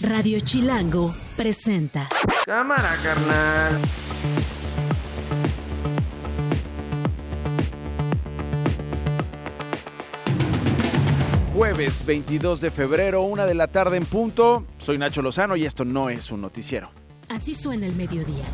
Radio Chilango presenta. Cámara, carnal. Jueves 22 de febrero, una de la tarde en punto. Soy Nacho Lozano y esto no es un noticiero. Así suena el mediodía.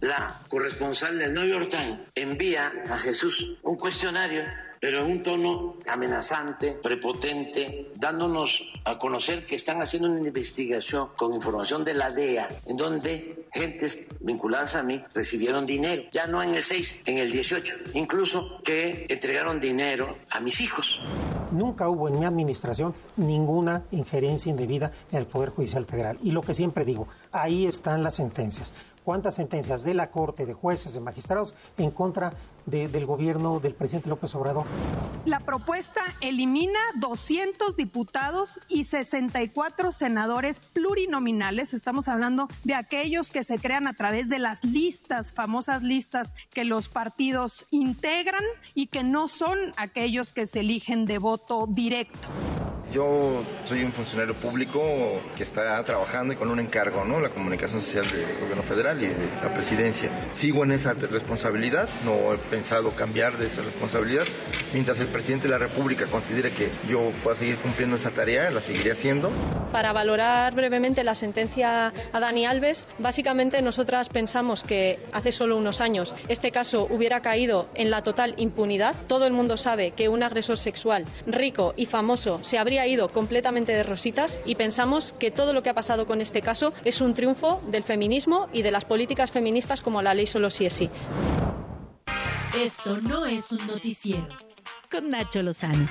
La corresponsal del New York Times envía a Jesús un cuestionario pero en un tono amenazante, prepotente, dándonos a conocer que están haciendo una investigación con información de la DEA, en donde gentes vinculadas a mí recibieron dinero, ya no en el 6, en el 18, incluso que entregaron dinero a mis hijos. Nunca hubo en mi administración ninguna injerencia indebida en el Poder Judicial Federal. Y lo que siempre digo, ahí están las sentencias cuántas sentencias de la Corte, de jueces, de magistrados en contra del gobierno del presidente López Obrador. La propuesta elimina 200 diputados y 64 senadores plurinominales. Estamos hablando de aquellos que se crean a través de las listas, famosas listas que los partidos integran y que no son aquellos que se eligen de voto directo. Yo soy un funcionario público que está trabajando y con un encargo, ¿no? La comunicación social del gobierno federal y de la presidencia. Sigo en esa responsabilidad, no he pensado cambiar de esa responsabilidad. Mientras el presidente de la República considere que yo pueda seguir cumpliendo esa tarea, la seguiré haciendo. Para valorar brevemente la sentencia a Dani Alves, básicamente nosotras pensamos que hace solo unos años este caso hubiera caído en la total impunidad. Todo el mundo sabe que un agresor sexual rico y famoso se habría ido completamente de rositas y pensamos que todo lo que ha pasado con este caso es un triunfo del feminismo y de las políticas feministas como la ley solo sí es sí. Esto no es un noticiero. Con Nacho Lozano.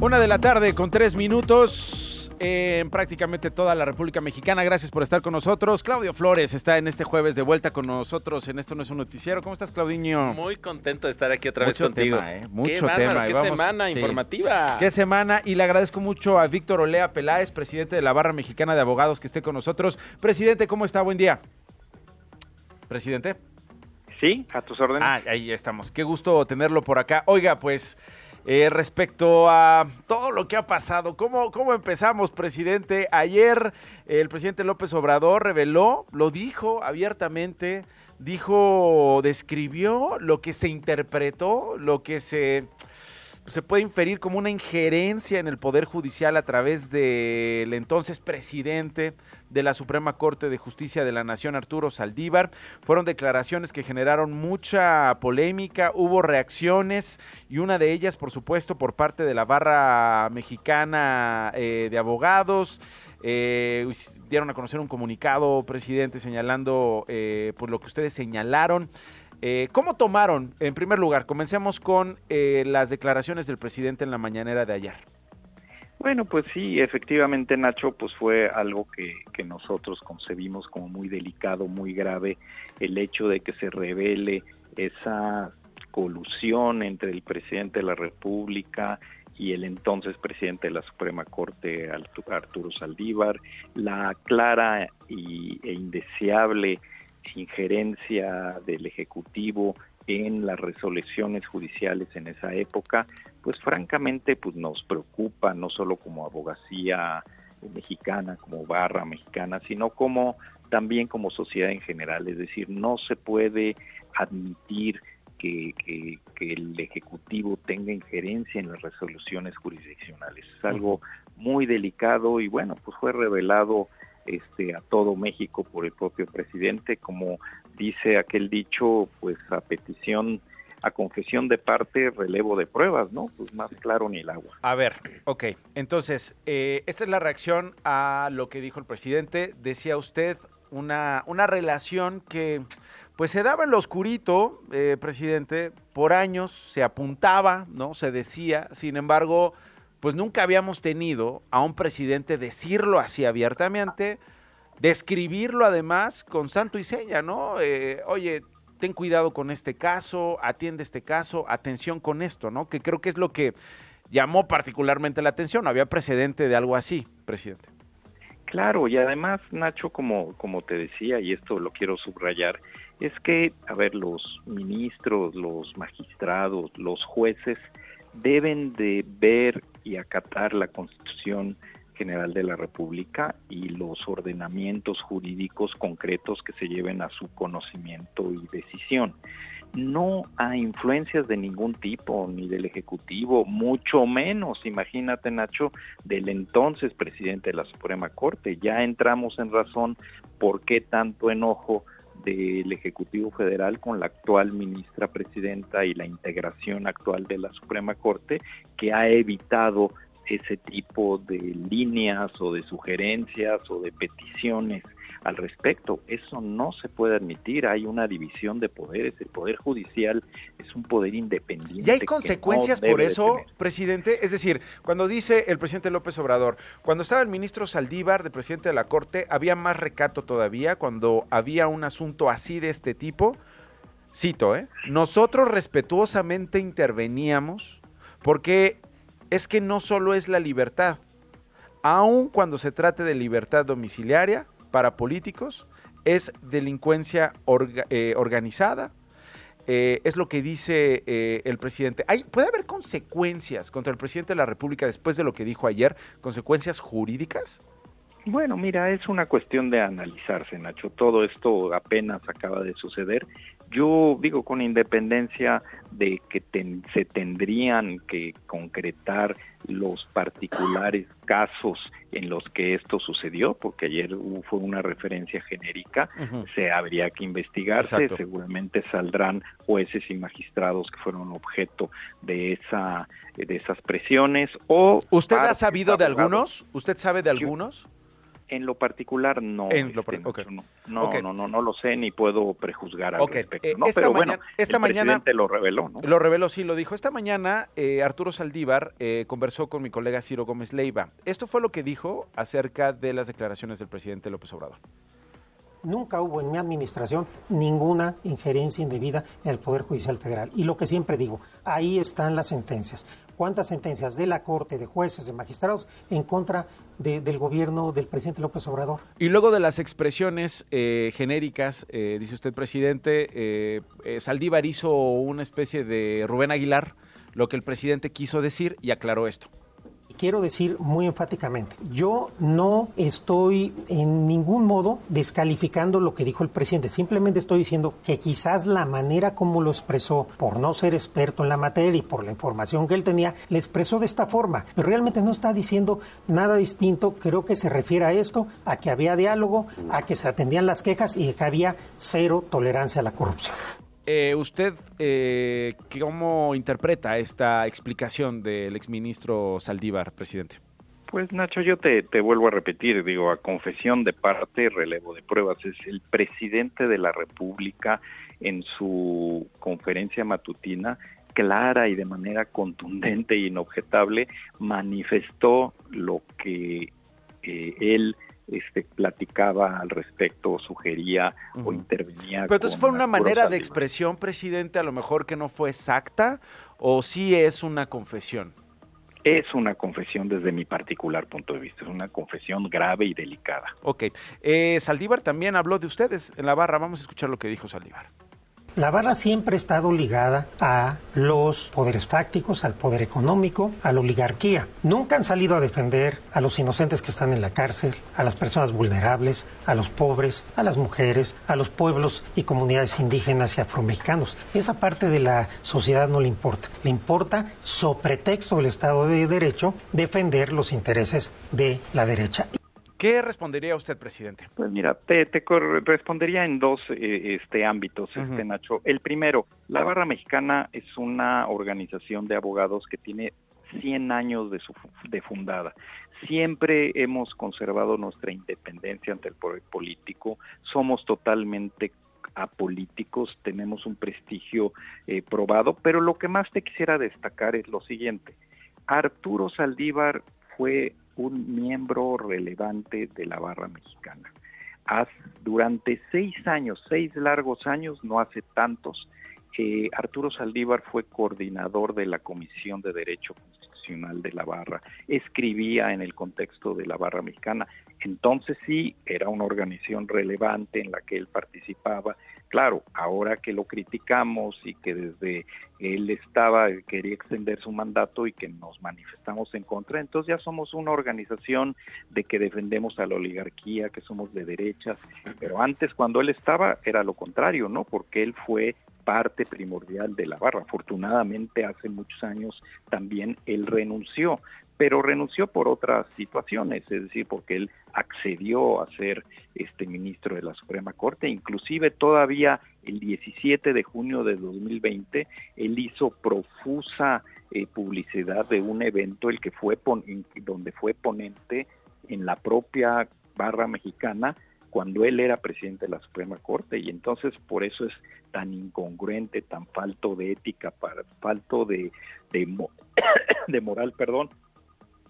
Una de la tarde con tres minutos en prácticamente toda la República Mexicana. Gracias por estar con nosotros. Claudio Flores está en este jueves de vuelta con nosotros en Esto No es un Noticiero. ¿Cómo estás, Claudiño? Muy contento de estar aquí otra vez mucho contigo. Tema, ¿eh? Mucho qué tema. Qué semana informativa. Qué semana. Y le agradezco mucho a Víctor Olea Peláez, presidente de la Barra Mexicana de Abogados, que esté con nosotros. Presidente, ¿cómo está? Buen día. Presidente. Sí, a tus órdenes. Ah, ahí estamos. Qué gusto tenerlo por acá. Oiga, pues eh, respecto a todo lo que ha pasado, ¿cómo, ¿cómo empezamos, presidente? Ayer el presidente López Obrador reveló, lo dijo abiertamente, dijo, describió lo que se interpretó, lo que se se puede inferir como una injerencia en el Poder Judicial a través del entonces presidente de la Suprema Corte de Justicia de la Nación, Arturo Saldívar. Fueron declaraciones que generaron mucha polémica, hubo reacciones y una de ellas, por supuesto, por parte de la barra mexicana eh, de abogados. Eh, dieron a conocer un comunicado, presidente, señalando eh, por lo que ustedes señalaron. Eh, ¿Cómo tomaron, en primer lugar, comencemos con eh, las declaraciones del presidente en la mañanera de ayer? Bueno, pues sí, efectivamente, Nacho, pues fue algo que, que, nosotros concebimos como muy delicado, muy grave, el hecho de que se revele esa colusión entre el presidente de la República y el entonces presidente de la Suprema Corte, Arturo Saldívar, la clara y, e indeseable injerencia del Ejecutivo en las resoluciones judiciales en esa época, pues francamente pues nos preocupa no solo como abogacía mexicana, como barra mexicana, sino como también como sociedad en general. Es decir, no se puede admitir que, que, que, el Ejecutivo tenga injerencia en las resoluciones jurisdiccionales. Es algo muy delicado y bueno, pues fue revelado este, a todo México por el propio presidente, como dice aquel dicho, pues a petición, a confesión de parte, relevo de pruebas, ¿no? Pues más claro ni el agua. A ver, ok, entonces, eh, esta es la reacción a lo que dijo el presidente. Decía usted una, una relación que pues se daba en lo oscurito, eh, presidente, por años se apuntaba, ¿no? Se decía, sin embargo, pues nunca habíamos tenido a un presidente decirlo así abiertamente, describirlo además con santo y seña, ¿no? Eh, oye, ten cuidado con este caso, atiende este caso, atención con esto, ¿no? Que creo que es lo que llamó particularmente la atención. Había precedente de algo así, presidente. Claro, y además, Nacho, como, como te decía, y esto lo quiero subrayar, es que, a ver, los ministros, los magistrados, los jueces deben de ver y acatar la Constitución General de la República y los ordenamientos jurídicos concretos que se lleven a su conocimiento y decisión. No hay influencias de ningún tipo, ni del Ejecutivo, mucho menos, imagínate Nacho, del entonces presidente de la Suprema Corte. Ya entramos en razón por qué tanto enojo del Ejecutivo Federal con la actual ministra presidenta y la integración actual de la Suprema Corte, que ha evitado ese tipo de líneas o de sugerencias o de peticiones al respecto. Eso no se puede admitir. Hay una división de poderes. El poder judicial es un poder independiente. ¿Y hay consecuencias por eso, presidente? Es decir, cuando dice el presidente López Obrador, cuando estaba el ministro Saldívar de presidente de la Corte, había más recato todavía cuando había un asunto así de este tipo. Cito, ¿eh? Nosotros respetuosamente interveníamos porque es que no solo es la libertad, aun cuando se trate de libertad domiciliaria para políticos, es delincuencia eh, organizada, eh, es lo que dice eh, el presidente. ¿Hay, ¿Puede haber consecuencias contra el presidente de la República después de lo que dijo ayer? ¿Consecuencias jurídicas? Bueno, mira, es una cuestión de analizarse, Nacho. Todo esto apenas acaba de suceder yo digo con independencia de que se tendrían que concretar los particulares casos en los que esto sucedió, porque ayer fue una referencia genérica, se habría que investigarse, seguramente saldrán jueces y magistrados que fueron objeto de esa de esas presiones o ¿Usted ha sabido de algunos? ¿Usted sabe de algunos? En lo particular no. En lo este, no, no, no, no, lo sé ni puedo prejuzgar al respecto. Eh, ¿no? Pero bueno, esta el mañana lo reveló, ¿no? Lo reveló, sí, lo dijo. Esta mañana eh, Arturo Saldívar eh, conversó con mi colega Ciro Gómez Leiva. Esto fue lo que dijo acerca de las declaraciones del presidente López Obrador. Nunca hubo en mi administración ninguna injerencia indebida en el Poder Judicial Federal. Y lo que siempre digo, ahí están las sentencias. ¿Cuántas sentencias de la Corte, de jueces, de magistrados en contra del gobierno del presidente López Obrador? Y luego de las expresiones eh, genéricas, eh, dice usted, presidente, eh, Saldívar hizo una especie de Rubén Aguilar, lo que el presidente quiso decir y aclaró esto quiero decir muy enfáticamente, yo no estoy en ningún modo descalificando lo que dijo el presidente, simplemente estoy diciendo que quizás la manera como lo expresó, por no ser experto en la materia y por la información que él tenía, le expresó de esta forma, pero realmente no está diciendo nada distinto, creo que se refiere a esto, a que había diálogo, a que se atendían las quejas y que había cero tolerancia a la corrupción. Eh, ¿Usted eh, cómo interpreta esta explicación del exministro Saldívar, presidente? Pues Nacho, yo te, vuelvo a repetir, digo, a confesión de parte, relevo de pruebas, es el presidente de la República en su conferencia matutina clara y de manera contundente e inobjetable manifestó lo que eh, él este, platicaba al respecto, sugería o intervenía. Pero entonces fue una manera de expresión, presidente, a lo mejor que no fue exacta, o sí es una confesión. Es una confesión desde mi particular punto de vista, es una confesión grave y delicada. Ok. Eh, Saldívar también habló de ustedes en la barra, vamos a escuchar lo que dijo Saldívar. La barra siempre ha estado ligada a los poderes fácticos, al poder económico, a la oligarquía. Nunca han salido a defender a los inocentes que están en la cárcel, a las personas vulnerables, a los pobres, a las mujeres, a los pueblos y comunidades indígenas y afromexicanos. Esa parte de la sociedad no le importa. Le importa, sobre pretexto del Estado de Derecho, defender los intereses de la derecha. ¿Qué respondería usted, presidente? Pues mira, te, respondería en dos eh, este, ámbitos, este, Nacho. El primero, la Barra Mexicana es una organización de abogados que tiene 100 años de, su, de fundada. Siempre hemos conservado nuestra independencia ante el poder político, somos totalmente apolíticos, tenemos un prestigio eh, probado, pero lo que más te quisiera destacar es lo siguiente. Arturo Saldívar fue un miembro relevante de la barra mexicana. durante seis años, seis largos años, no hace tantos, eh, Arturo Saldívar fue coordinador de la Comisión de Derecho Constitucional de la Barra, escribía en el contexto de la Barra Mexicana, entonces sí, era una organización relevante en la que él participaba, Claro, ahora que lo criticamos y que desde él estaba, quería extender su mandato y que nos manifestamos en contra, entonces ya somos una organización de que defendemos a la oligarquía, que somos de derechas, pero antes cuando él estaba era lo contrario, ¿no? Porque él fue parte primordial de la barra. Afortunadamente hace muchos años también él renunció, pero renunció por otras situaciones, es decir, porque él accedió a ser este ministro de la Suprema Corte, inclusive todavía el 17 de junio de 2020 él hizo profusa eh, publicidad de un evento el que fue donde fue ponente en la propia barra mexicana cuando él era presidente de la Suprema Corte. Y entonces por eso es tan incongruente, tan falto de ética, falto de moral, perdón,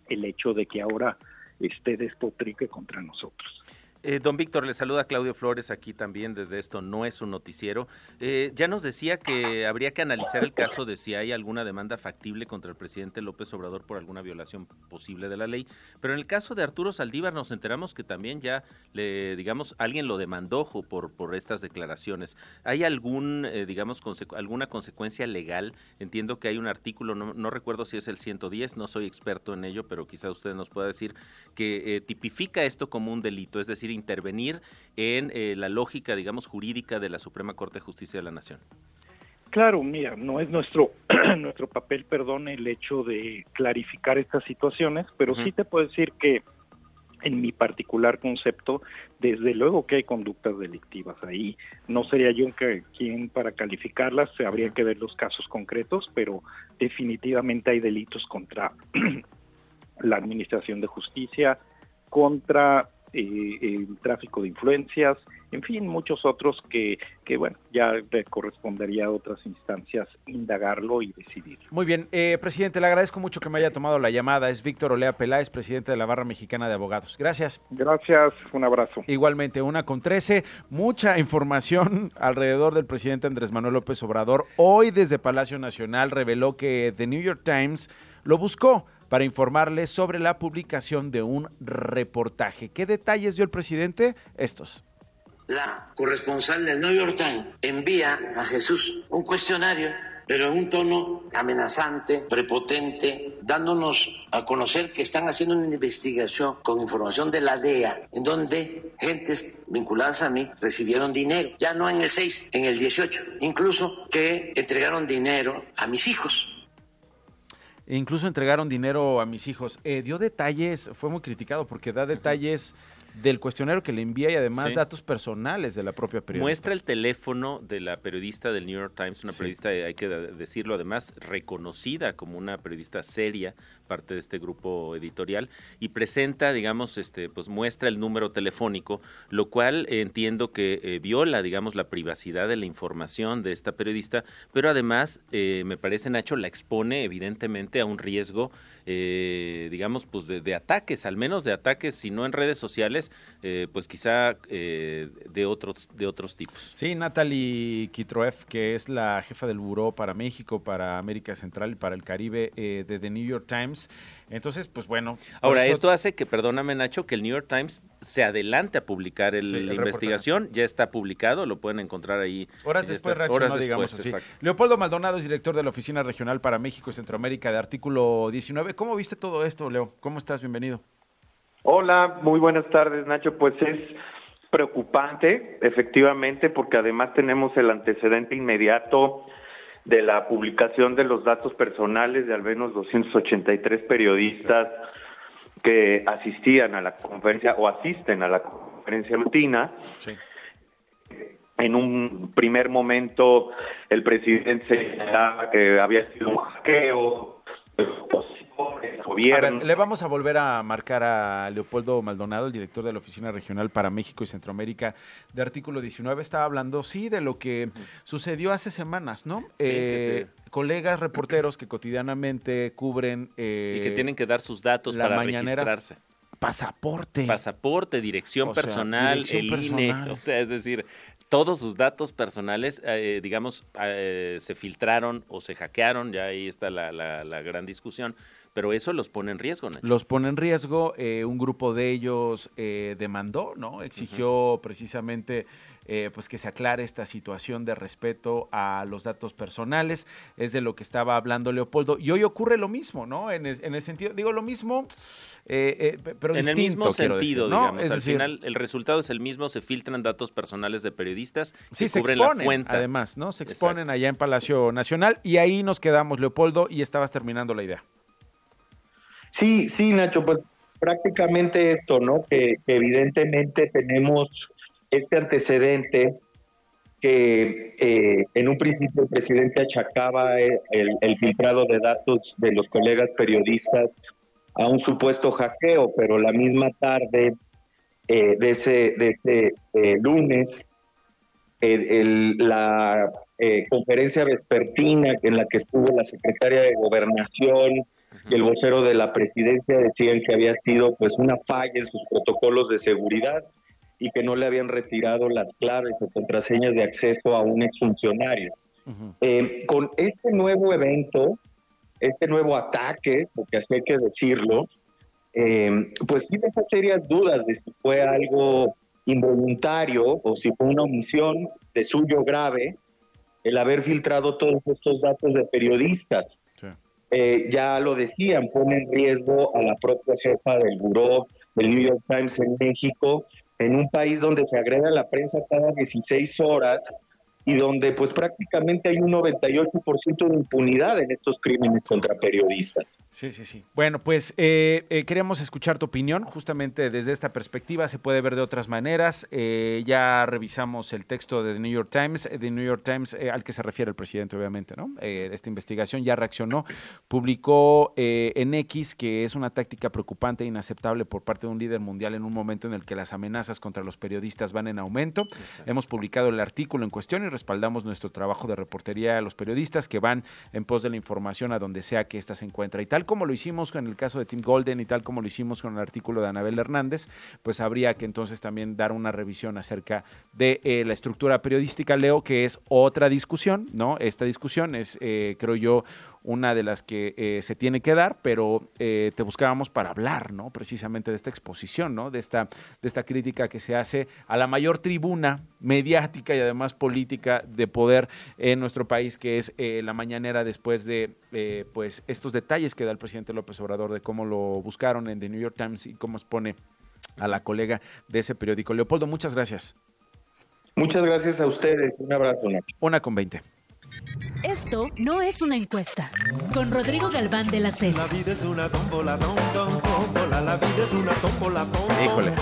el hecho de que ahora esté despotrique contra nosotros. Eh, don Víctor, le saluda Claudio Flores aquí también desde esto No es un noticiero. Eh, ya nos decía que habría que analizar el caso de si hay alguna demanda factible contra el presidente López Obrador por alguna violación posible de la ley, pero en el caso de Arturo Saldívar nos enteramos que también ya, le, digamos, alguien lo demandó por, por estas declaraciones. ¿Hay algún, eh, digamos, alguna consecuencia legal? Entiendo que hay un artículo, no, recuerdo si es el 110, no soy experto en ello, pero quizá usted nos pueda decir que tipifica esto como un delito, es decir, intervenir en eh, la lógica, digamos, jurídica de la Suprema Corte de Justicia de la Nación? Claro, mira, no es nuestro nuestro papel, perdón, el hecho de clarificar estas situaciones, pero sí te puedo decir que en mi particular concepto, desde luego que hay conductas delictivas ahí. No sería yo quien para calificarlas, habría que ver los casos concretos, pero definitivamente hay delitos contra la Administración de Justicia, contra el tráfico de influencias, en fin, muchos otros que, que bueno, ya correspondería a otras instancias indagarlo y decidir. Muy bien, eh, presidente, le agradezco mucho que me haya tomado la llamada. Es Víctor Olea Peláez, presidente de la Barra Mexicana de Abogados. Gracias. Gracias, un abrazo. Igualmente, una con trece, mucha información alrededor del presidente Andrés Manuel López Obrador. Hoy desde Palacio Nacional reveló que The New York Times lo buscó para informarles sobre la publicación de un reportaje. ¿Qué detalles dio el presidente? Estos. La corresponsal del New York Times envía a Jesús un cuestionario pero en un tono amenazante, prepotente, dándonos a conocer que están haciendo una investigación con información de la DEA, en donde gentes vinculadas a mí recibieron dinero, ya no en el 6, en el 18, incluso que entregaron dinero a mis hijos e incluso entregaron dinero a mis hijos. Eh, dio detalles, fue muy criticado porque da detalles del cuestionario que le envía y además datos personales de la propia periodista. Muestra el teléfono de la periodista del New York Times, una periodista, hay que decirlo además, reconocida como una periodista seria, parte de este grupo editorial, y presenta, digamos, este, pues muestra el número telefónico, lo cual entiendo que eh, viola, digamos, la privacidad de la información de esta periodista, pero además, eh, me parece, Nacho, la expone evidentemente a un riesgo eh, digamos, pues de, ataques, al menos de ataques, si no en redes sociales, eh, pues quizá eh, de, otros, de otros tipos. Sí, Natalie Kitroev, que es la jefa del Buró para México, para América Central y para el Caribe de The New York Times, entonces, pues bueno. Ahora, esto hace que, perdóname Nacho, que el New York Times se adelante a publicar la investigación. Ya está publicado, lo pueden encontrar ahí. Horas después reaccionó, digamos así. Leopoldo Maldonado es director de la Oficina Regional para México y Centroamérica de Artículo 19. ¿Cómo viste todo esto, Leo? ¿Cómo estás? Bienvenido. Hola, muy buenas tardes, Nacho. Pues es preocupante, efectivamente, porque además tenemos el antecedente inmediato de la publicación de los datos personales de al menos 283 periodistas que asistían a la conferencia o asisten a la conferencia rutina. En un primer momento el presidente señalaba que había sido un hackeo, le vamos a volver a marcar a Leopoldo Maldonado, el director de la Oficina Regional para México y Centroamérica de Artículo 19. Estaba hablando, sí, de lo que sucedió hace semanas, ¿no? Eh, colegas reporteros que cotidianamente cubren... Eh, y que tienen que dar sus datos para mañanera. registrarse pasaporte. Pasaporte, dirección personal, el INE. O sea, es decir, todos sus datos personales, eh, digamos, se filtraron o se hackearon, ya ahí está la, la, la gran discusión pero eso los pone en riesgo, Los pone en riesgo, eh, un grupo de ellos eh, demandó, ¿no? Exigió precisamente eh, pues que se aclare esta situación de respeto a los datos personales, es de lo que estaba hablando Leopoldo. Y hoy ocurre lo mismo, ¿no? En el, sentido, digo lo mismo, eh, eh, pero en el mismo sentido, ¿no? digamos. al final el resultado es el mismo, se filtran datos personales de periodistas, sí, se, exponen, además, ¿no? Se exponen allá en Palacio Nacional y ahí nos quedamos, Leopoldo, y estabas terminando la idea. Sí, sí, Nacho, pues prácticamente esto, ¿no? que evidentemente tenemos este antecedente que eh, en un principio el presidente achacaba el, filtrado de datos de los colegas periodistas a un supuesto hackeo, pero la misma tarde eh, de ese, de ese eh, lunes, la conferencia vespertina en la que estuvo la secretaria de Gobernación y el vocero de la presidencia decían que había sido pues una falla en sus protocolos de seguridad y que no le habían retirado las claves o contraseñas de acceso a un exfuncionario. Eh, con este nuevo evento, este nuevo ataque, porque así hay que decirlo, eh, pues tiene esas serias dudas de si fue algo involuntario o si fue una omisión de suyo grave el haber filtrado todos estos datos de periodistas. Eh, ya lo decían, pone en riesgo a la propia jefa del buró del New York Times en México en un país donde se agrega la prensa cada 16 horas y donde pues prácticamente hay un 98% de impunidad en estos crímenes contra periodistas. Sí, sí, sí. Bueno, pues eh, eh, queremos escuchar tu opinión, justamente desde esta perspectiva se puede ver de otras maneras. Eh, ya revisamos el texto de The New York Times, The New York Times al que se refiere el presidente, obviamente, ¿no? esta investigación ya reaccionó, publicó en X que es una táctica preocupante e inaceptable por parte de un líder mundial en un momento en el que las amenazas contra los periodistas van en aumento. Hemos publicado el artículo en cuestión y respaldamos nuestro trabajo de reportería a los periodistas que van en pos de la información a donde sea que ésta se encuentra. Y tal como lo hicimos con el caso de Tim Golden y tal como lo hicimos con el artículo de Anabel Hernández, pues habría que entonces también dar una revisión acerca de eh, la estructura periodística, Leo, que es otra discusión, ¿no? Esta discusión es, eh, creo yo, una de las que eh, se tiene que dar, pero eh, te buscábamos para hablar, ¿no? Precisamente de esta exposición, ¿no? De esta, de esta crítica que se hace a la mayor tribuna mediática y además política de poder en nuestro país, que es eh, la mañanera después de, pues, estos detalles que da el presidente López Obrador de cómo lo buscaron en The New York Times y cómo expone a la colega de ese periódico. Leopoldo, muchas gracias. Muchas gracias a ustedes. Un abrazo. Una con veinte. Esto no es una encuesta. Con Rodrigo Galván de la Ceres. La vida es una tómbola, la vida es una tómbola, Híjole.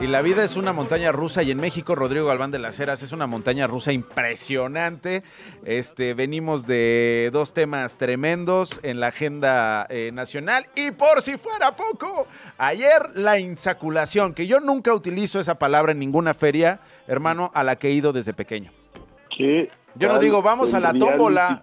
Y la vida es una montaña rusa y en México Rodrigo Galván de las Heras es una montaña rusa impresionante. Este, venimos de dos temas tremendos en la agenda eh, nacional y por si fuera poco, ayer la insaculación, que yo nunca utilizo esa palabra en ninguna feria, hermano, a la que he ido desde pequeño. Sí, yo no digo, vamos a la tómbola.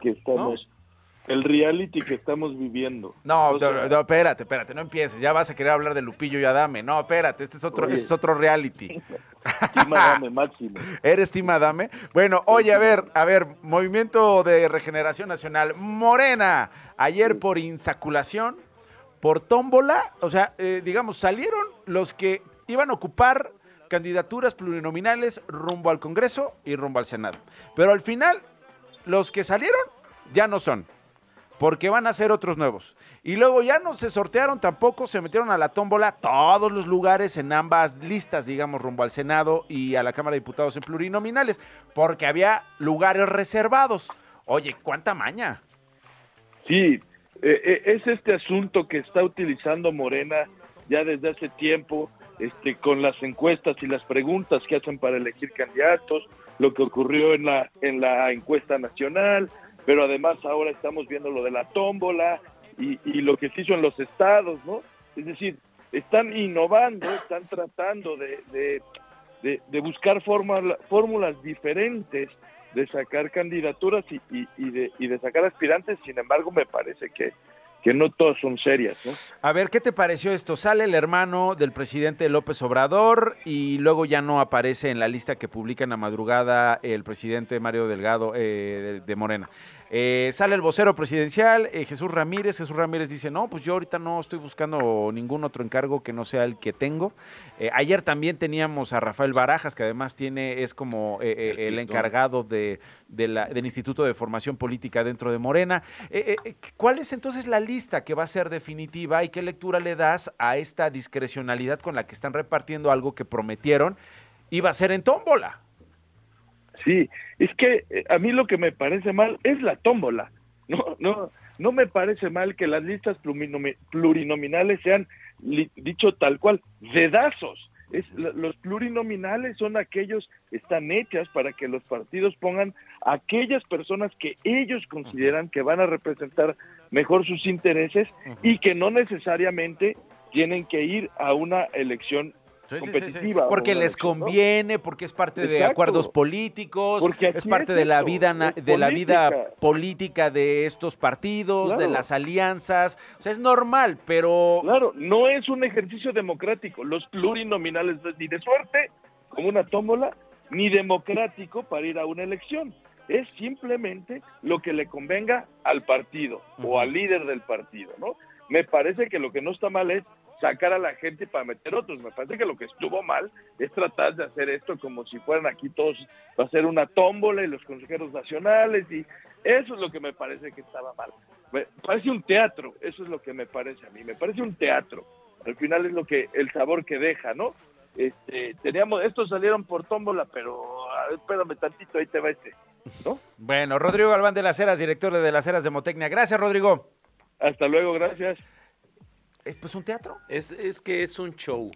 El reality que estamos viviendo. No, no, espérate, espérate, no empieces. Ya vas a querer hablar de Lupillo y Adame. No, espérate, este es otro, este es otro reality. Adame máximo. ¿Eres Tim Adame? Bueno, oye, a ver, a ver, Movimiento de Regeneración Nacional. Morena, ayer por insaculación, por tómbola, o sea, eh, digamos, salieron los que iban a ocupar candidaturas plurinominales rumbo al Congreso y rumbo al Senado. Pero al final, los que salieron ya no son, porque van a ser otros nuevos. Y luego ya no se sortearon tampoco, se metieron a la tómbola todos los lugares en ambas listas, digamos, rumbo al Senado y a la Cámara de Diputados en plurinominales, porque había lugares reservados. Oye, ¿cuánta maña? Sí, eh, eh, es este asunto que está utilizando Morena ya desde hace tiempo este, con las encuestas y las preguntas que hacen para elegir candidatos, lo que ocurrió en la, en la encuesta nacional, pero además ahora estamos viendo lo de la tómbola y, lo que se hizo en los estados, ¿no? Es decir, están innovando, están tratando de, de, buscar fórmulas diferentes de sacar candidaturas y, de, y de sacar aspirantes, sin embargo me parece que que no todas son serias. ¿no? A ver, ¿qué te pareció esto? Sale el hermano del presidente López Obrador y luego ya no aparece en la lista que publica en la madrugada el presidente Mario Delgado eh, de, Morena. Eh, sale el vocero presidencial, eh, Jesús Ramírez. Jesús Ramírez dice, no, pues yo ahorita no estoy buscando ningún otro encargo que no sea el que tengo. Eh, ayer también teníamos a Rafael Barajas, que además tiene es como el, encargado de, del Instituto de Formación Política dentro de Morena. ¿Cuál es entonces la lista que va a ser definitiva y qué lectura le das a esta discrecionalidad con la que están repartiendo algo que prometieron iba a ser en tómbola? Sí, es que eh, a mí lo que me parece mal es la tómbola. No, no, no me parece mal que las listas plurinominales sean, dicho tal cual, dedazos. Es, los plurinominales son aquellos, están hechas para que los partidos pongan aquellas personas que ellos consideran que van a representar mejor sus intereses y que no necesariamente tienen que ir a una elección competitiva. porque les conviene, porque es parte de acuerdos políticos, porque es parte de la vida de la vida política de estos partidos, de las alianzas. O sea, es normal, pero Claro, no es un ejercicio democrático. Los plurinominales ni de suerte, como una tómbola, ni democrático para ir a una elección. Es simplemente lo que le convenga al partido o al líder del partido, ¿no? Me parece que lo que no está mal es sacar a la gente para meter otros. Me parece que lo que estuvo mal es tratar de hacer esto como si fueran aquí todos, va a ser una tómbola y los consejeros nacionales y eso es lo que me parece que estaba mal. Me parece un teatro, eso es lo que me parece a mí, me parece un teatro. Al final es lo que, el sabor que deja, ¿no? Este, teníamos, estos salieron por tómbola, pero espérame tantito, ahí te va este, ¿no? Bueno, Rodrigo Galván de las Heras, director de las Heras de Motecnia. Gracias, Rodrigo. Hasta luego, gracias. ¿Es pues un teatro? Es, es que es un show,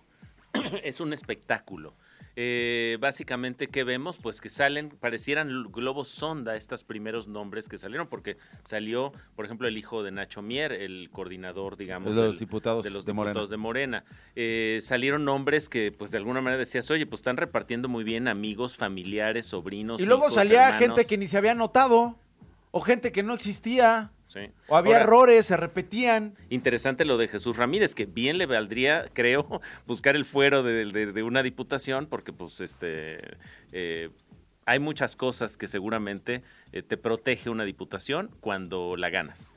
es un espectáculo. Eh, básicamente, ¿qué vemos? Pues que salen, parecieran globos sonda estos primeros nombres que salieron, porque salió, por ejemplo, el hijo de Nacho Mier, el coordinador, digamos, de los diputados de, los de diputados de Morena. Eh, salieron nombres que, pues, de alguna manera decías, oye, pues están repartiendo muy bien amigos, familiares, sobrinos. Y luego salía gente que ni se había notado, o gente que no existía. O había errores, se repetían. Interesante lo de Jesús Ramírez, que bien le valdría, creo, buscar el fuero de, una diputación, porque pues este eh, hay muchas cosas que seguramente eh, te protege una diputación cuando la ganas.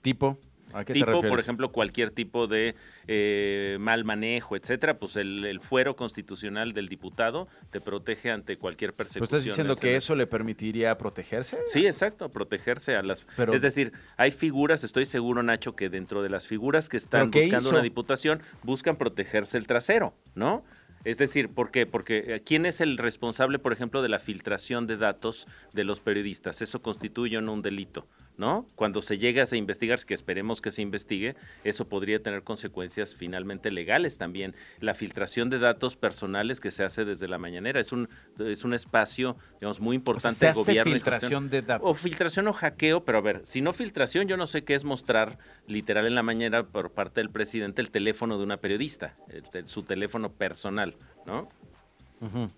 Tipo tipo, por ejemplo, cualquier tipo de eh, mal manejo, etcétera, pues el, fuero constitucional del diputado te protege ante cualquier persecución. ¿Estás diciendo que eso le permitiría protegerse? Sí, exacto, protegerse a las... es decir, hay figuras, estoy seguro, Nacho, que dentro de las figuras que están buscando una diputación, buscan protegerse el trasero, ¿no? Es decir, ¿por qué? Porque eh, ¿quién es el responsable, por ejemplo, de la filtración de datos de los periodistas? Eso constituye un delito, ¿no? Cuando se llega a investigar, que esperemos que se investigue, eso podría tener consecuencias finalmente legales también. La filtración de datos personales que se hace desde la mañanera es un es un espacio, digamos, muy importante del gobierno. filtración de datos. O filtración o hackeo, pero a ver, si no filtración, yo no sé qué es mostrar literal en la mañana por parte del presidente el teléfono de una periodista, su teléfono personal. ¿no?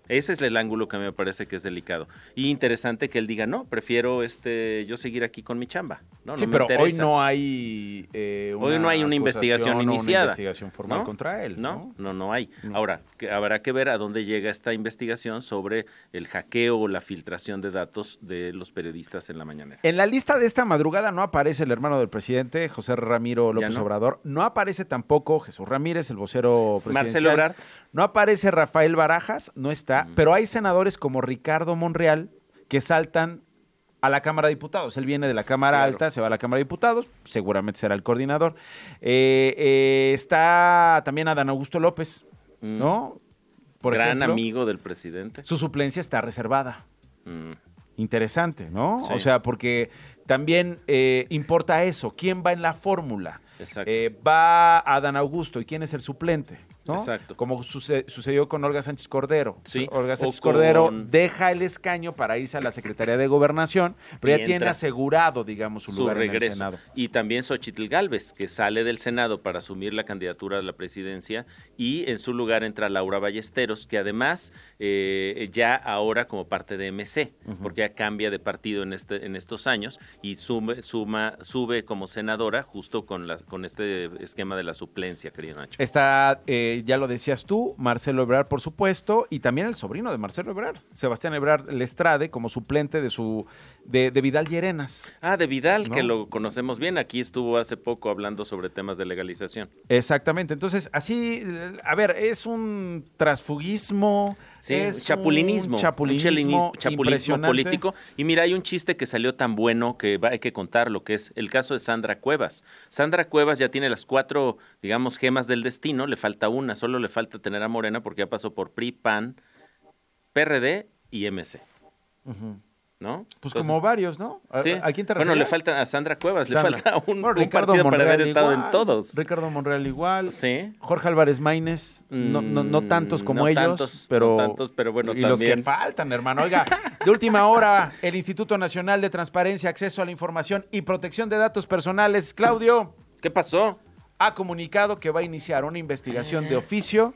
Ese es el ángulo que me parece que es delicado. Y interesante que él diga, no, prefiero este yo seguir aquí con mi chamba. No, sí, pero hoy no hay eh, Hoy no hay una investigación iniciada. Una investigación formal contra él. No, no, no, hay. Ahora, habrá que ver a dónde llega esta investigación sobre el hackeo o la filtración de datos de los periodistas en la mañana. En la lista de esta madrugada no aparece el hermano del presidente, José Ramiro López Obrador. No aparece tampoco Jesús Ramírez, el vocero presidencial. Marcelo Ebrard. No aparece Rafael Barajas, no está, pero hay senadores como Ricardo Monreal que saltan a la Cámara de Diputados. Él viene de la Cámara Alta, se va a la Cámara de Diputados, seguramente será el coordinador. Eh, eh, está también Adán Augusto López, mm. ¿no? Por Gran amigo del presidente. Su suplencia está reservada. Mm. Interesante, ¿no? O sea, porque también eh, importa eso. ¿Quién va en la fórmula? va Adán Augusto. ¿Y quién es el suplente? Exacto. Como sucedió con Olga Sánchez Cordero. Sí. Olga Sánchez Cordero deja el escaño para irse a la Secretaría de Gobernación, pero ya tiene asegurado, digamos, su, lugar regreso. en el Senado. Y también Xochitl Galvez, que sale del Senado para asumir la candidatura a la presidencia, y en su lugar entra Laura Ballesteros, que además eh, ya ahora como parte de MC, porque ya cambia de partido en, este, en estos años, y suma, sube como senadora justo con, la, con este esquema de la suplencia, querido Nacho. Está... Eh, ya lo decías tú, Marcelo Ebrard, por supuesto, y también el sobrino de Marcelo Ebrard, Sebastián Ebrard Lestrade, como suplente de su de, Vidal Llerenas. Ah, de Vidal, que lo conocemos bien. Aquí estuvo hace poco hablando sobre temas de legalización. Exactamente. Entonces, así, a ver, es un transfugismo. Sí, es chapulinismo, un chapulinismo, chapulinismo político. Y mira, hay un chiste que salió tan bueno que hay que contar lo que es el caso de Sandra Cuevas. Sandra Cuevas ya tiene las cuatro, digamos, gemas del destino, le falta una, solo le falta tener a Morena porque ya pasó por PRI, PAN, PRD y MC. ¿No? Pues como varios, ¿no? Sí. ¿A, quién te Bueno, le falta a Sandra Cuevas, le falta un, Ricardo partido para haber estado en todos. Ricardo Monreal igual. Sí. Jorge Álvarez Maínez, no, no, no, mm, tantos como ellos, pero tantos, pero bueno, y los que faltan, hermano. Oiga, de última hora, el Instituto Nacional de Transparencia, Acceso a la Información y Protección de Datos Personales, Claudio, ¿qué pasó? Ha comunicado que va a iniciar una investigación de oficio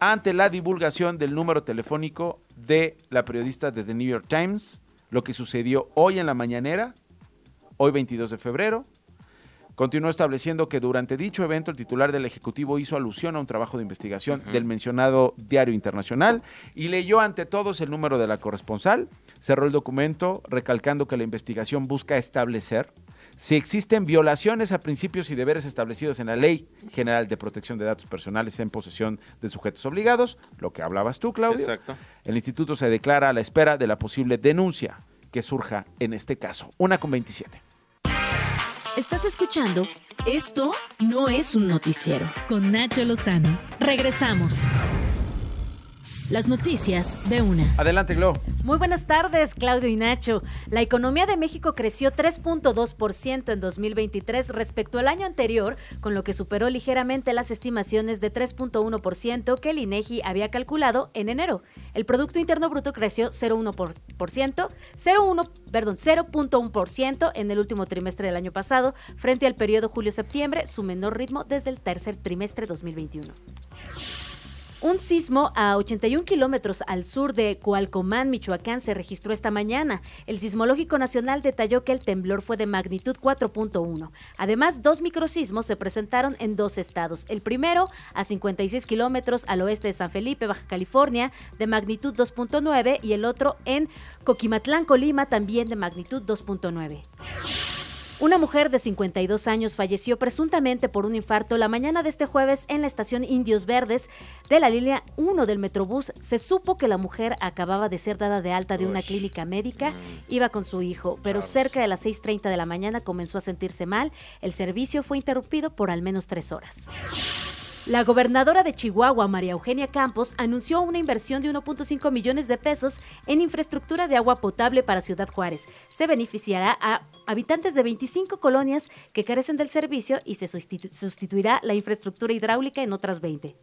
ante la divulgación del número telefónico de la periodista de The New York Times lo que sucedió hoy en la mañanera, hoy 22 de febrero. Continuó estableciendo que durante dicho evento el titular del Ejecutivo hizo alusión a un trabajo de investigación del mencionado diario internacional y leyó ante todos el número de la corresponsal. Cerró el documento recalcando que la investigación busca establecer si existen violaciones a principios y deberes establecidos en la Ley General de Protección de Datos Personales en posesión de sujetos obligados, lo que hablabas tú, Claudio. Exacto. El instituto se declara a la espera de la posible denuncia que surja en este caso. Una con 27. Estás escuchando Esto no es un noticiero con Nacho Lozano. Regresamos. Las noticias de una. Adelante, Glo. Muy buenas tardes, Claudio y Nacho. La economía de México creció 3.2% en 2023 respecto al año anterior, con lo que superó ligeramente las estimaciones de 3.1% que el INEGI había calculado en enero. El producto interno bruto creció 0.1%, 0.1, perdón, 0.1% en el último trimestre del año pasado, frente al periodo julio-septiembre, su menor ritmo desde el tercer trimestre 2021. Un sismo a 81 kilómetros al sur de Coalcomán, Michoacán, se registró esta mañana. El Sismológico Nacional detalló que el temblor fue de magnitud 4.1. Además, dos microsismos se presentaron en dos estados. El primero, a 56 kilómetros al oeste de San Felipe, Baja California, de magnitud 2.9, y el otro en Coquimatlán, Colima, también de magnitud 2.9. Una mujer de 52 años falleció presuntamente por un infarto la mañana de este jueves en la estación Indios Verdes de la línea 1 del Metrobús. Se supo que la mujer acababa de ser dada de alta de una clínica médica, mm. iba con su hijo, pero cerca de las 6.30 de la mañana comenzó a sentirse mal. El servicio fue interrumpido por al menos tres horas. La gobernadora de Chihuahua, María Eugenia Campos, anunció una inversión de 1.5 millones de pesos en infraestructura de agua potable para Ciudad Juárez. Se beneficiará a habitantes de 25 colonias que carecen del servicio y se sustituirá la infraestructura hidráulica en otras 20.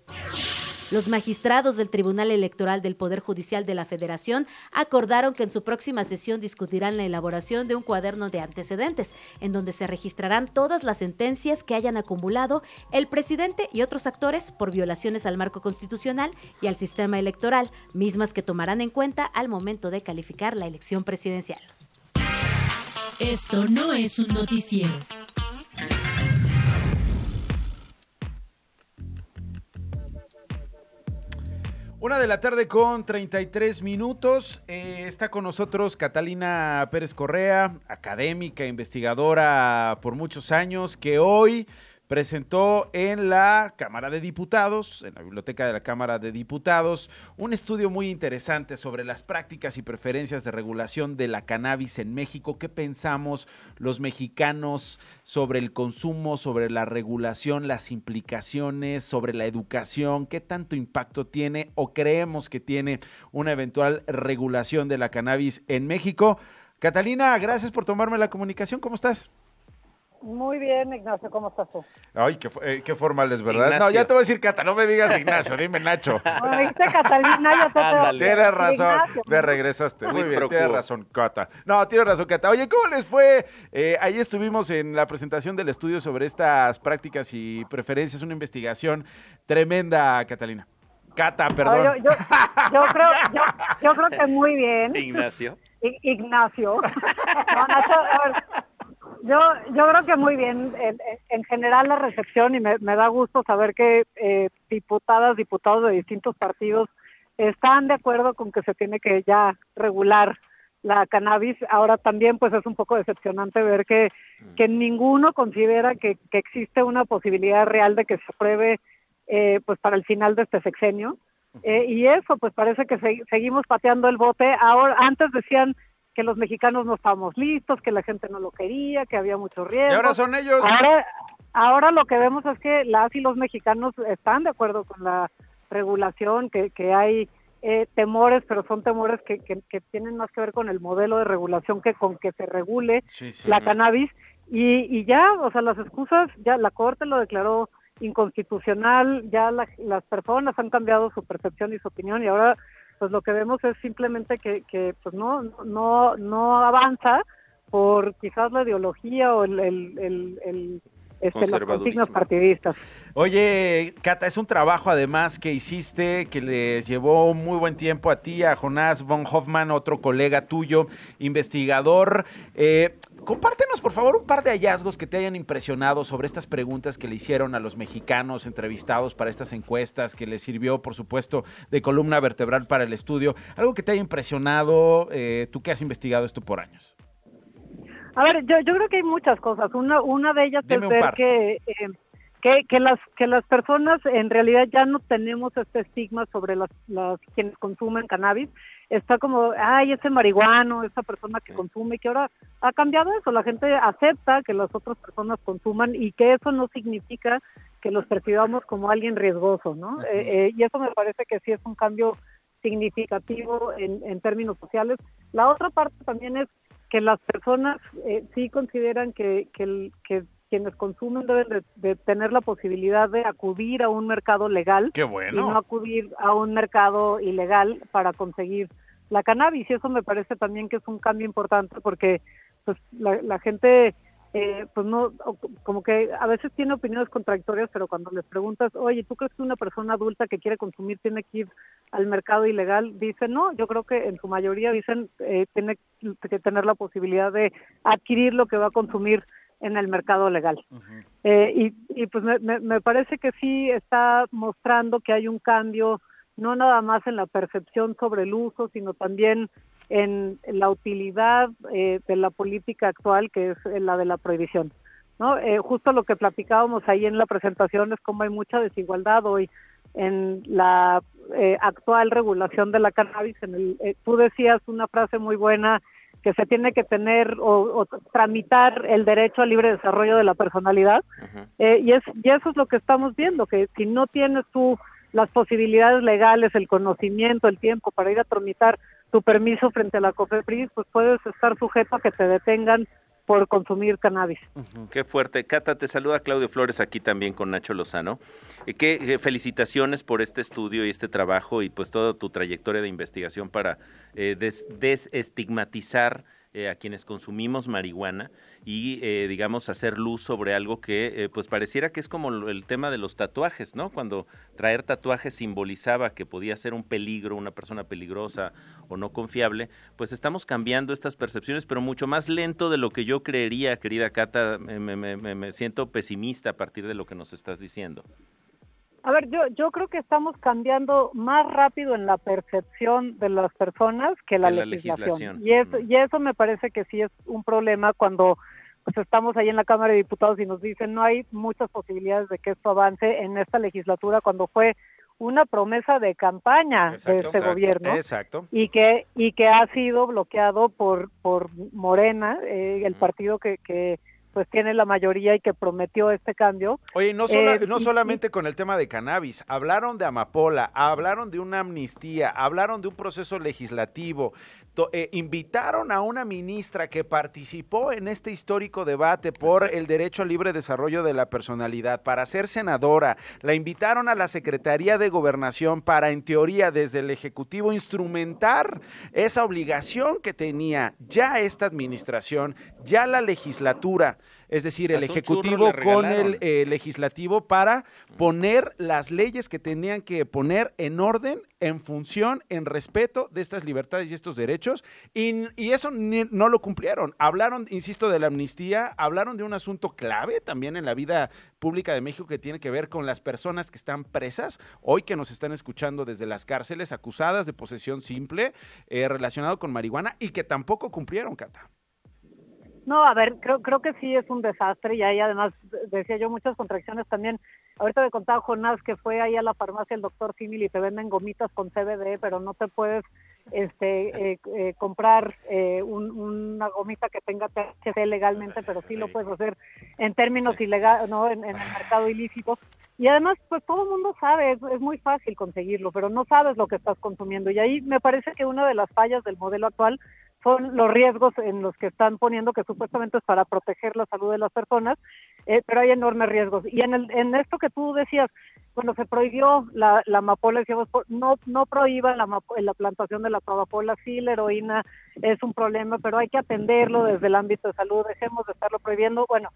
Los magistrados del Tribunal Electoral del Poder Judicial de la Federación acordaron que en su próxima sesión discutirán la elaboración de un cuaderno de antecedentes, en donde se registrarán todas las sentencias que hayan acumulado el presidente y otros actores por violaciones al marco constitucional y al sistema electoral, mismas que tomarán en cuenta al momento de calificar la elección presidencial. Esto no es un noticiero. Una de la tarde con 33 minutos. Eh, está con nosotros Catalina Pérez Correa, académica, investigadora por muchos años, que hoy presentó en la Cámara de Diputados, en la biblioteca de la Cámara de Diputados, un estudio muy interesante sobre las prácticas y preferencias de regulación de la cannabis en México. ¿Qué pensamos los mexicanos sobre el consumo, sobre la regulación, las implicaciones, sobre la educación? ¿Qué tanto impacto tiene o creemos que tiene una eventual regulación de la cannabis en México? Catalina, gracias por tomarme la comunicación. ¿Cómo estás? Muy bien, Ignacio, ¿cómo estás tú? Ay, qué, eh, qué formal es, ¿verdad? No, ya te voy a decir Cata, no me digas Ignacio, dime Nacho. Bueno, dijiste Catalina, yo te Tienes razón, me regresaste. Muy, bien, tienes razón, Cata. No, tienes razón, Cata. Oye, ¿cómo les fue? Eh, ahí estuvimos en la presentación del estudio sobre estas prácticas y preferencias, una investigación tremenda, Catalina. Cata, perdón. yo, yo, yo, creo, yo, yo, creo que muy bien. Ignacio. Ignacio. No, Nacho, a ver, Yo, yo creo que muy bien. En, en general la recepción y me, me da gusto saber que eh, diputadas, diputados de distintos partidos están de acuerdo con que se tiene que ya regular la cannabis. Ahora también pues es un poco decepcionante ver que, que ninguno considera que, que existe una posibilidad real de que se apruebe eh, pues para el final de este sexenio. Eh, y eso pues parece que se- seguimos pateando el bote. Ahora, antes decían que los mexicanos no estábamos listos, que la gente no lo quería, que había mucho riesgo. Y ahora son ellos. Ahora, ahora lo que vemos es que las y los mexicanos están de acuerdo con la regulación, que, que hay eh, temores, pero son temores que, que, que tienen más que ver con el modelo de regulación que con que se regule Sí, sí. la cannabis. Y, y ya, o sea, las excusas, ya la Corte lo declaró inconstitucional, ya la- las personas han cambiado su percepción y su opinión y ahora pues lo que vemos es simplemente que, que pues no, no, no avanza por quizás la ideología o el, el, el, el, este, consignas partidistas. Oye, Cata, es un trabajo además que hiciste que les llevó muy buen tiempo a ti, a Jonás von Hoffman, otro colega tuyo, investigador. Eh, compártenos, por favor, un par de hallazgos que te hayan impresionado sobre estas preguntas que le hicieron a los mexicanos entrevistados para estas encuestas, que les sirvió, por supuesto, de columna vertebral para el estudio. Algo que te haya impresionado, eh, tú que has investigado esto por años. A ver, yo, yo creo que hay muchas cosas. Una, una de ellas Dime es ver que, eh, que, que, las, que las personas en realidad ya no tenemos este estigma sobre las, las quienes consumen cannabis. Está como, ay, ese marihuano, esa persona que consume, que ahora ha cambiado eso. La gente acepta que las otras personas consuman y que eso no significa que los percibamos como alguien riesgoso, ¿no? Eh, eh, y eso me parece que sí es un cambio significativo en, en términos sociales. La otra parte también es que las personas eh, sí consideran que, que, el- que quienes consumen deben de, de tener la posibilidad de acudir a un mercado legal Qué y bueno. no acudir a un mercado ilegal para conseguir la cannabis y eso me parece también que es un cambio importante porque pues la, la gente eh, pues no como que a veces tiene opiniones contradictorias pero cuando les preguntas oye tú crees que una persona adulta que quiere consumir tiene que ir al mercado ilegal dicen no yo creo que en su mayoría dicen eh, tiene que tener la posibilidad de adquirir lo que va a consumir en el mercado legal eh, y, y pues me, me- me parece que sí está mostrando que hay un cambio, no nada más en la percepción sobre el uso, sino también en la utilidad eh, de la política actual, que es eh, la de la prohibición. ¿no? Eh, justo lo que platicábamos ahí en la presentación es cómo hay mucha desigualdad hoy en la eh, actual regulación de la cannabis. En el, eh, tú decías una frase muy buena que se tiene que tener o, o tramitar el derecho al libre desarrollo de la personalidad. Eh, y, es, y eso es lo que estamos viendo, que si no tienes tú las posibilidades legales, el conocimiento, el tiempo para ir a tramitar tu permiso frente a la COFEPRIS, pues puedes estar sujeto a que te detengan por consumir cannabis. Qué fuerte. Cata, te saluda Claudio Flores aquí también con Nacho Lozano. Eh, qué eh, felicitaciones por este estudio y este trabajo y pues toda tu trayectoria de investigación para eh, des- desestigmatizar eh, a quienes consumimos marihuana y eh, digamos hacer luz sobre algo que eh, pues pareciera que es como el tema de los tatuajes, ¿no? Cuando traer tatuajes simbolizaba que podía ser un peligro, una persona peligrosa o no confiable, pues estamos cambiando estas percepciones, pero mucho más lento de lo que yo creería, querida Cata, me- me- me siento pesimista a partir de lo que nos estás diciendo. A ver, yo, yo creo que estamos cambiando más rápido en la percepción de las personas que la, legislación. legislación. Y, eso, y eso me parece que sí es un problema cuando pues estamos ahí en la Cámara de Diputados y nos dicen no hay muchas posibilidades de que esto avance en esta legislatura cuando fue una promesa de campaña de este Exacto. gobierno Exacto. y que y que ha sido bloqueado por por Morena, eh, el partido que, que pues tiene la mayoría y que prometió este cambio. Oye, no, sola- Eh, no y- solamente con el tema de cannabis, hablaron de amapola, hablaron de una amnistía, hablaron de un proceso legislativo, to- eh, invitaron a una ministra que participó en este histórico debate por el derecho al libre desarrollo de la personalidad para ser senadora, la invitaron a la Secretaría de Gobernación para, en teoría, desde el Ejecutivo, instrumentar esa obligación que tenía ya esta administración, ya la legislatura es decir, el Ejecutivo con el eh, Legislativo para poner las leyes que tenían que poner en orden, en función, en respeto de estas libertades y estos derechos, y, y eso ni- no lo cumplieron. Hablaron, insisto, de la amnistía, hablaron de un asunto clave también en la vida pública de México que tiene que ver con las personas que están presas, hoy que nos están escuchando desde las cárceles, acusadas de posesión simple, eh, relacionado con marihuana, y que tampoco cumplieron, Cata. No, a ver, creo, creo que sí es un desastre y ahí además, de- decía yo, muchas contracciones también. Ahorita me contaba Jonás que fue ahí a la farmacia el doctor Simil y te venden gomitas con CBD, pero no te puedes este, eh, eh, comprar eh, un- una gomita que tenga THC legalmente, pero sí lo puedes hacer en términos ilegales, no en, en el mercado ilícito. Y además, pues todo el mundo sabe, es, es muy fácil conseguirlo, pero no sabes lo que estás consumiendo. Y ahí me parece que una de las fallas del modelo actual son los riesgos en los que están poniendo, que supuestamente es para proteger la salud de las personas, eh, pero hay enormes riesgos. Y en, el, en esto que tú decías, cuando se prohibió la, la amapola, decíamos, no, no la, amapo- la plantación de la amapola, sí, la heroína es un problema, pero hay que atenderlo desde el ámbito de salud, dejemos de estarlo prohibiendo. Bueno,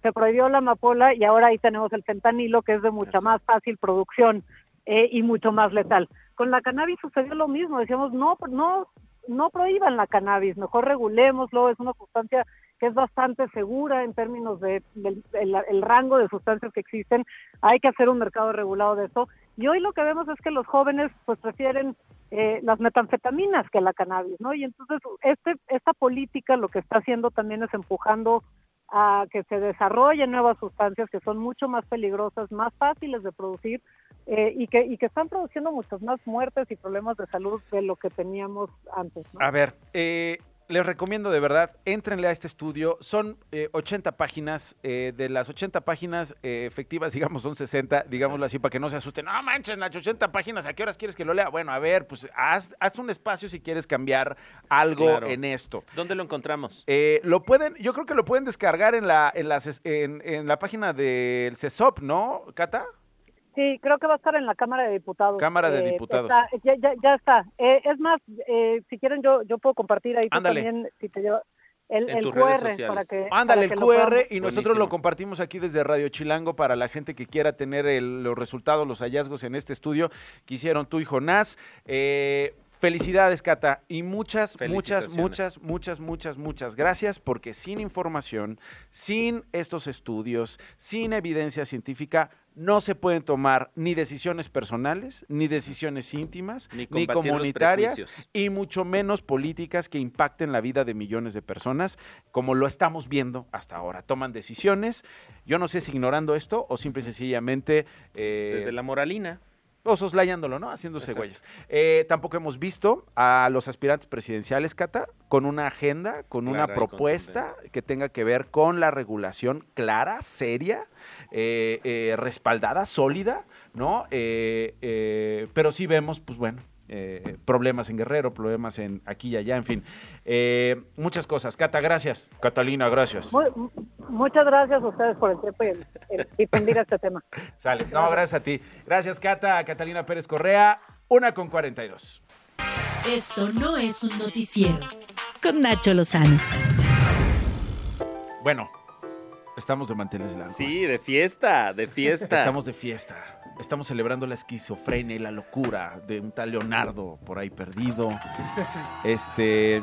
se prohibió la amapola y ahora ahí tenemos el fentanilo, que es de mucha más fácil producción eh, y mucho más letal. Con la cannabis sucedió lo mismo, decíamos, no, no, no prohíban la cannabis, mejor regulémoslo, es una sustancia que es bastante segura en términos de, del el, rango de sustancias que existen, hay que hacer un mercado regulado de eso. Y hoy lo que vemos es que los jóvenes pues prefieren eh, las metanfetaminas que la cannabis, ¿no? Y entonces este, esta política lo que está haciendo también es empujando a que se desarrollen nuevas sustancias que son mucho más peligrosas, más fáciles de producir eh, y, que, y que están produciendo muchas más muertes y problemas de salud de lo que teníamos antes. ¿no? A ver, eh, les recomiendo de verdad, éntrenle a este estudio. Son eh, 80 páginas. eh, de las 80 páginas eh, efectivas, digamos, son 60, digámoslo así, para que no se asusten. No manches, Nacho, 80 páginas, ¿a qué horas quieres que lo lea? Bueno, a ver, pues haz, haz un espacio si quieres cambiar algo Claro. en esto. ¿Dónde lo encontramos? Eh, lo pueden, yo creo que lo pueden descargar en la, en las, en, en la página del CESOP, ¿no, Cata? Sí, creo que va a estar en la Cámara de Diputados. Cámara de Eh, Diputados. está- ya, ya, ya está. Eh, es más, eh, si quieren yo yo puedo compartir ahí también si te lleva el, En el tus QR redes para que Ándale, para el que QR y nosotros lo compartimos aquí desde Radio Chilango para la gente que quiera tener el- los resultados, los hallazgos en este estudio que hicieron tú y Jonás. Eh, felicidades, Cata, y muchas, muchas, muchas, muchas, muchas, muchas gracias porque sin información, sin estos estudios, sin evidencia científica, no se pueden tomar ni decisiones personales, ni decisiones íntimas, Ni ni, comunitarias, y mucho menos políticas que impacten la vida de millones de personas, como lo estamos viendo hasta ahora. Toman decisiones, yo no sé si ignorando esto o simple y sencillamente... eh, Desde la moralina. O soslayándolo, ¿no? Haciéndose Exacto. güeyes. Eh, tampoco hemos visto a los aspirantes presidenciales, Cata, con una agenda, con una Clara propuesta que tenga que ver con la regulación clara, seria, eh, eh, respaldada, sólida, ¿no? Eh, pero sí vemos, pues bueno, eh, problemas en Guerrero, problemas en aquí y allá, en fin. Eh, muchas cosas. Cata, gracias. Catalina, gracias. Muy- muchas gracias a ustedes por el tiempo y el, el difundir este tema. Sale. No, gracias a ti. Gracias, Cata. Catalina Pérez Correa, una con 42. Esto no es un noticiero. Con Nacho Lozano. Bueno, estamos de manteles largos. Sí, de fiesta, de fiesta. Estamos de fiesta. Estamos celebrando la esquizofrenia y la locura de un tal Leonardo por ahí perdido. Este.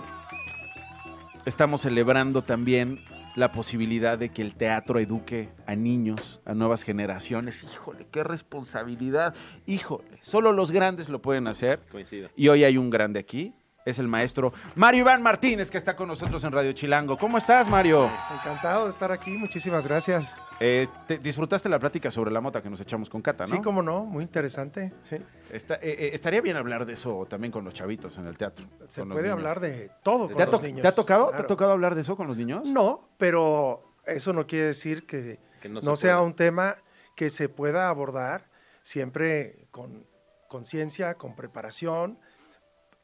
Estamos celebrando también la posibilidad de que el teatro eduque a niños, a nuevas generaciones. Híjole, qué responsabilidad. Híjole, solo los grandes lo pueden hacer. Coincido. Y hoy hay un grande aquí. Es el maestro Mario Iván Martínez, que está con nosotros en Radio Chilango. ¿Cómo estás, Mario? Encantado de estar aquí, muchísimas gracias. Eh, te- disfrutaste la plática sobre la mota que nos echamos con Cata, ¿no? Sí, cómo no, muy interesante. Sí. Está- eh, eh, estaría bien hablar de eso también con los chavitos en el teatro. Se puede niños. hablar de todo con ¿Te ha, los niños. te ha tocado? ¿Te ha tocado hablar de eso con los niños? No, pero eso no quiere decir que, Que no no, se sea un tema que se pueda abordar siempre con conciencia, con preparación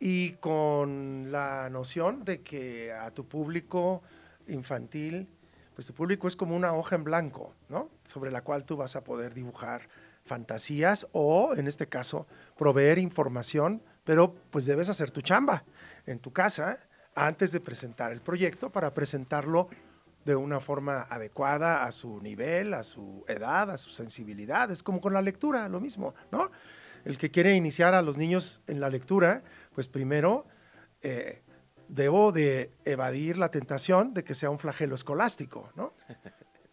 y con la noción de que a tu público infantil, pues tu público es como una hoja en blanco, ¿no? Sobre la cual tú vas a poder dibujar fantasías o, en este caso, proveer información, pero pues debes hacer tu chamba en tu casa antes de presentar el proyecto para presentarlo de una forma adecuada a su nivel, a su edad, a su sensibilidad. Es como con la lectura, lo mismo, ¿no? El que quiere iniciar a los niños en la lectura, pues primero eh, debo de evadir la tentación de que sea un flagelo escolástico, ¿no?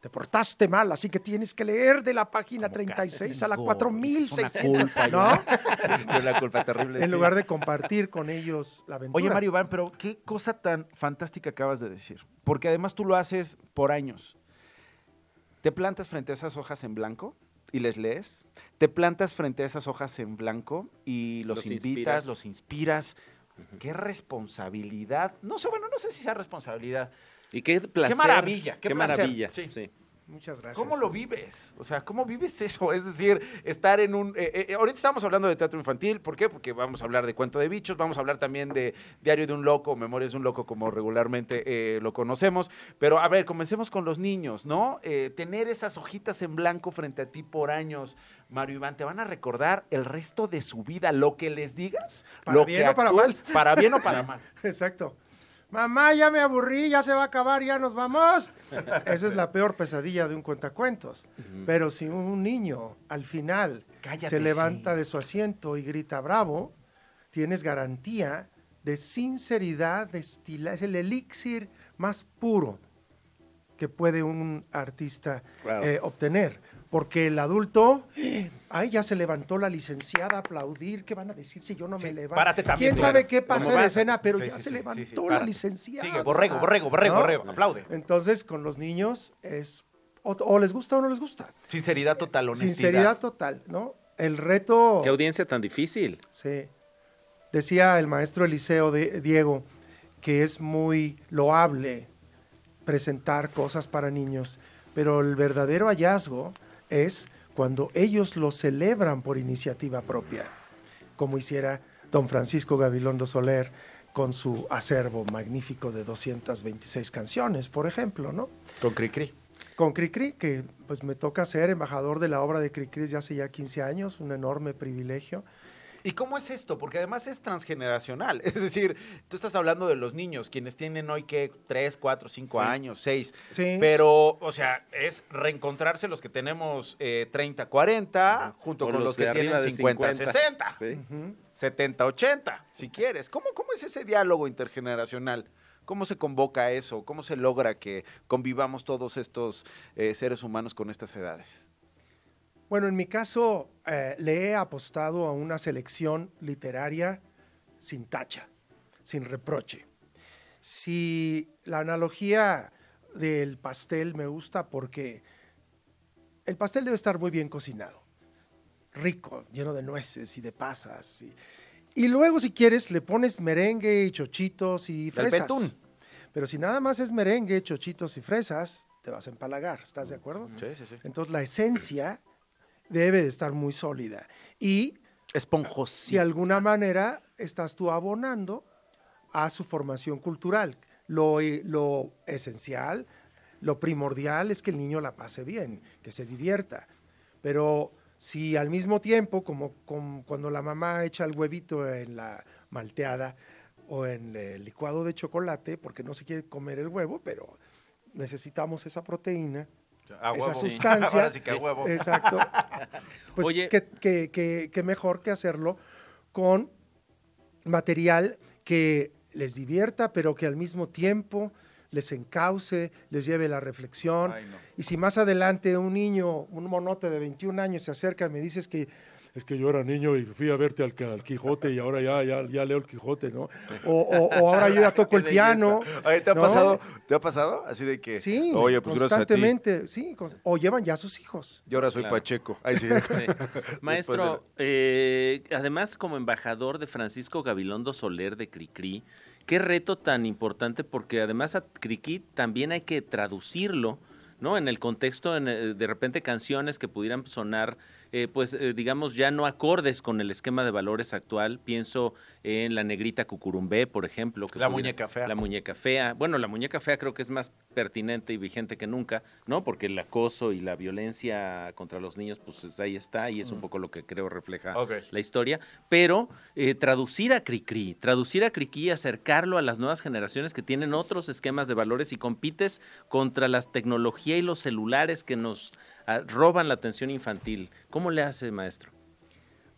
Te portaste mal, así que tienes que leer de la página 36 a la 4600, ¿no? Sí, una culpa terrible. En sí. lugar de compartir con ellos la aventura. Oye, Mario Iván, pero qué cosa tan fantástica acabas de decir. Porque además tú lo haces por años. Te plantas frente a esas hojas en blanco y les lees. Te plantas frente a esas hojas en blanco y los, Los invitas, inspiras. los inspiras. Qué responsabilidad. No sé, bueno, no sé si sea responsabilidad. Y qué placer. Qué maravilla, qué, Qué maravilla, Sí. sí. Muchas gracias. ¿Cómo lo vives? O sea, ¿cómo vives eso? Es decir, estar en un... eh, eh, ahorita estamos hablando de teatro infantil, ¿por qué? Porque vamos a hablar de Cuento de Bichos, vamos a hablar también de Diario de un Loco, Memorias de un Loco, como regularmente eh, lo conocemos. Pero, a ver, comencemos con los niños, ¿no? Eh, tener esas hojitas en blanco frente a ti por años, Mario Iván, te van a recordar el resto de su vida, lo que les digas, Para lo bien que o para actúes, mal. para bien o para mal. Exacto. Mamá, ya me aburrí, ya se va a acabar, ya nos vamos. Esa es la peor pesadilla de un cuentacuentos. Pero si un niño al final Cállate, se levanta sí. de su asiento y grita bravo, tienes garantía de sinceridad, de. Es el elixir más puro que puede un artista eh, obtener. Porque el adulto, ay, ya se levantó la licenciada a aplaudir, ¿qué van a decir si yo no me levanto? párate también, ¿Quién sabe qué pasa ¿Cómo en vas? escena? Pero Sí, ya sí, se sí, levantó sí, sí, la licenciada. Sigue, borrego, borrego, borrego, ¿No? borrego, aplaude. Entonces, con los niños es, o, o les gusta o no les gusta. Sinceridad total, honestidad. Sinceridad total, ¿no? El reto... Qué audiencia tan difícil. Sí. Decía el maestro Eliseo de, Diego que es muy loable presentar cosas para niños, pero el verdadero hallazgo es cuando ellos lo celebran por iniciativa propia, como hiciera don Francisco Gabilondo Soler con su acervo magnífico de 226 canciones, por ejemplo, ¿no? Con Cricri. Con Cricri, que pues me toca ser embajador de la obra de Cricri desde hace ya 15 años, un enorme privilegio. ¿Y cómo es esto? Porque además es transgeneracional. Es decir, tú estás hablando de los niños, quienes tienen hoy que 3, 4, 5 Sí. años, 6. Sí. Pero, o sea, es reencontrarse los que tenemos eh, 30, 40, junto O con los los que tienen de 50, 50. 60. Sí. Ujú. 70, 80, si quieres. ¿Cómo, ¿Cómo es ese diálogo intergeneracional? ¿Cómo se convoca eso? ¿Cómo se logra que convivamos todos estos eh, seres humanos con estas edades? Bueno, en mi caso eh, le he apostado a una selección literaria sin tacha, sin reproche. Si la analogía del pastel me gusta porque el pastel debe estar muy bien cocinado, rico, lleno de nueces y de pasas. Y, y luego si quieres le pones merengue y chochitos y fresas. Pero si nada más es merengue, chochitos y fresas, te vas a empalagar, ¿estás de acuerdo? Sí, sí, sí. Entonces la esencia debe de estar muy sólida. Y Esponjosito. de alguna manera estás tú abonando a su formación cultural. Lo, lo esencial, lo primordial es que el niño la pase bien, que se divierta. Pero si al mismo tiempo, como, como cuando la mamá echa el huevito en la malteada o en el licuado de chocolate, porque no se quiere comer el huevo, pero necesitamos esa proteína, A esa sustancia. Ahora sí que a huevo. Exacto. Pues Oye. qué, qué- qué- qué mejor que hacerlo con material que les divierta, pero que al mismo tiempo les encauce, les lleve la reflexión. Ay, no. Y si más adelante un niño, un monote de 21 años se acerca y me dices que es que yo era niño y fui a verte al, al Quijote y ahora ya, ya, ya leo el Quijote, ¿no? O, o- o ahora yo ya toco el piano. Oye, ¿te ha ¿no? pasado? ¿Te ha pasado? Así de que, Sí, oye, pues a ti. constantemente, sí, o llevan ya sus hijos. Yo ahora soy Claro. Pacheco. Ay, sí. Sí. Maestro, eh, además como embajador de Francisco Gabilondo Soler de Cricri, qué reto tan importante porque además a Cricri también hay que traducirlo, ¿no? En el contexto, en, eh, de repente canciones que pudieran sonar eh, pues eh, digamos ya no acordes con el esquema de valores actual. Pienso en la negrita cucurumbé, por ejemplo. Que La pudiera- muñeca fea. La muñeca fea. Bueno, la muñeca fea creo que es más pertinente y vigente que nunca, ¿no? Porque el acoso y la violencia contra los niños, pues es- ahí está y es un poco lo que creo refleja la historia. Pero eh, traducir a Cricri, traducir a Cricri, acercarlo a las nuevas generaciones que tienen otros esquemas de valores y compites contra las tecnología y los celulares que nos ah, roban la atención infantil. ¿Cómo le hace, maestro?